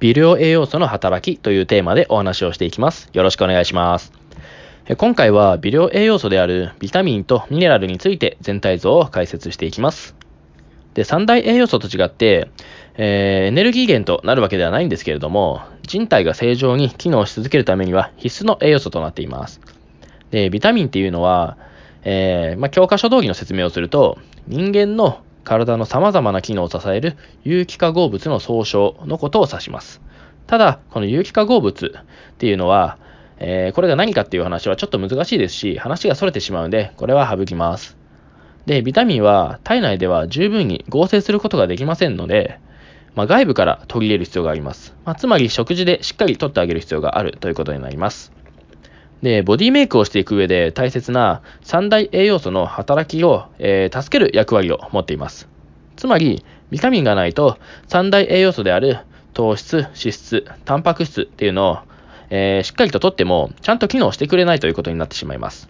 微量栄養素の働きというテーマでお話をしていきます。よろしくお願いします。今回は微量栄養素であるビタミンとミネラルについて全体像を解説していきます。で、三大栄養素と違って、えー、エネルギー源となるわけではないんですけれども、人体が正常に機能し続けるためには必須の栄養素となっています。で、ビタミンっていうのは、えー、まあ、教科書通りの説明をすると、人間の体の様々な機能を支える有機化合物の総称のことを指します。ただ、この有機化合物っていうのは、えー、これが何かっていう話はちょっと難しいですし、話が逸れてしまうんで、これは省きます。で、ビタミンは体内では十分に合成することができませんので、まあ、外部から取り入れる必要があります。まあ、つまり食事でしっかりとってあげる必要があるということになります。で、ボディメイクをしていく上で大切な三大栄養素の働きを、えー、助ける役割を持っています。つまり、ビタミンがないと三大栄養素である糖質、脂質、タンパク質っていうのを、えー、しっかりと取ってもちゃんと機能してくれないということになってしまいます。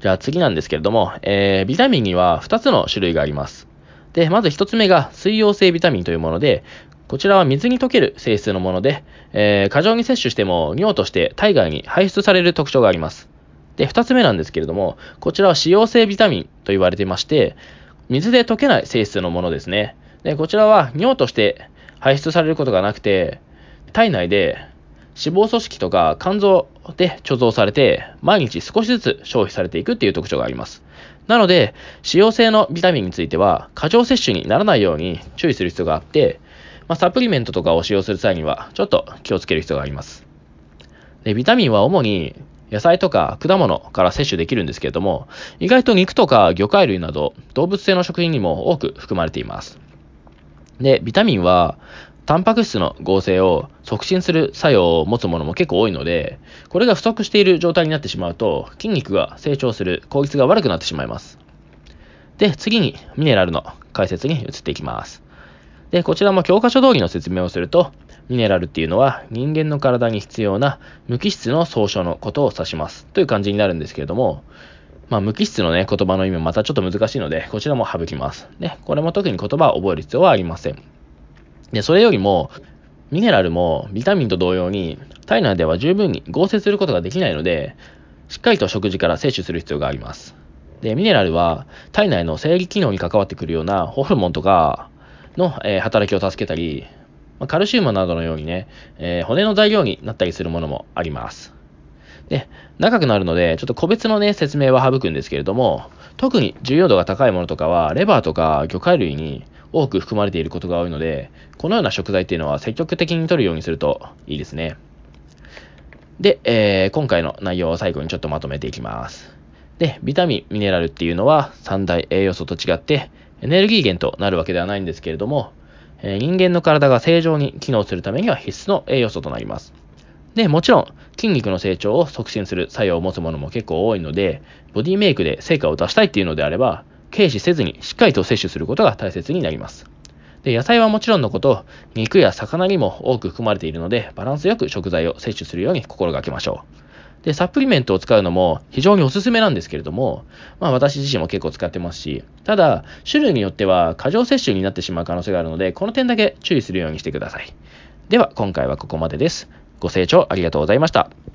じゃあ次なんですけれども、えー、ビタミンには2つの種類があります。で、まず1つ目が水溶性ビタミンというもので、こちらは水に溶ける性質のもので、えー、過剰に摂取しても尿として体外に排出される特徴があります。で、二つ目なんですけれども、こちらは脂溶性ビタミンと言われてまして、水で溶けない性質のものですね。で、こちらは尿として排出されることがなくて、体内で脂肪組織とか肝臓で貯蔵されて、毎日少しずつ消費されていくっていう特徴があります。なので、脂溶性のビタミンについては、過剰摂取にならないように注意する必要があって、まあ、サプリメントとかを使用する際には、ちょっと気をつける必要があります。で、ビタミンは主に野菜とか果物から摂取できるんですけれども、意外と肉とか魚介類など動物性の食品にも多く含まれています。で、ビタミンは、タンパク質の合成を促進する作用を持つものも結構多いので、これが不足している状態になってしまうと、筋肉が成長する効率が悪くなってしまいます。で、次にミネラルの解説に移っていきます。で、こちらも教科書通りの説明をすると、ミネラルっていうのは人間の体に必要な無機質の総称のことを指します。という感じになるんですけれども、まあ、無機質のね、言葉の意味もまたちょっと難しいので、こちらも省きます。で、これも特に言葉を覚える必要はありません。で、それよりも、ミネラルもビタミンと同様に、体内では十分に合成することができないので、しっかりと食事から摂取する必要があります。で、ミネラルは体内の生理機能に関わってくるようなホルモンとか、の、え、働きを助けたり、ま、カルシウムなどのようにね、え、骨の材料になったりするものもあります。で、長くなるので、ちょっと個別のね、説明は省くんですけれども、特に重要度が高いものとかは、レバーとか魚介類に多く含まれていることが多いので、このような食材っていうのは積極的に摂るようにするといいですね。で、えー、今回の内容を最後にちょっとまとめていきます。で、ビタミン、ミネラルっていうのは三大栄養素と違って、エネルギー源となるわけではないんですけれども、え、人間の体が正常に機能するためには必須の栄養素となります。で、もちろん、筋肉の成長を促進する作用を持つものも結構多いので、ボディメイクで成果を出したいっていうのであれば、軽視せずにしっかりと摂取することが大切になります。で、野菜はもちろんのこと、肉や魚にも多く含まれているので、バランスよく食材を摂取するように心がけましょう。で、サプリメントを使うのも非常におすすめなんですけれども、まあ私自身も結構使ってますし、ただ、種類によっては過剰摂取になってしまう可能性があるので、この点だけ注意するようにしてください。では、今回はここまでです。ご清聴ありがとうございました。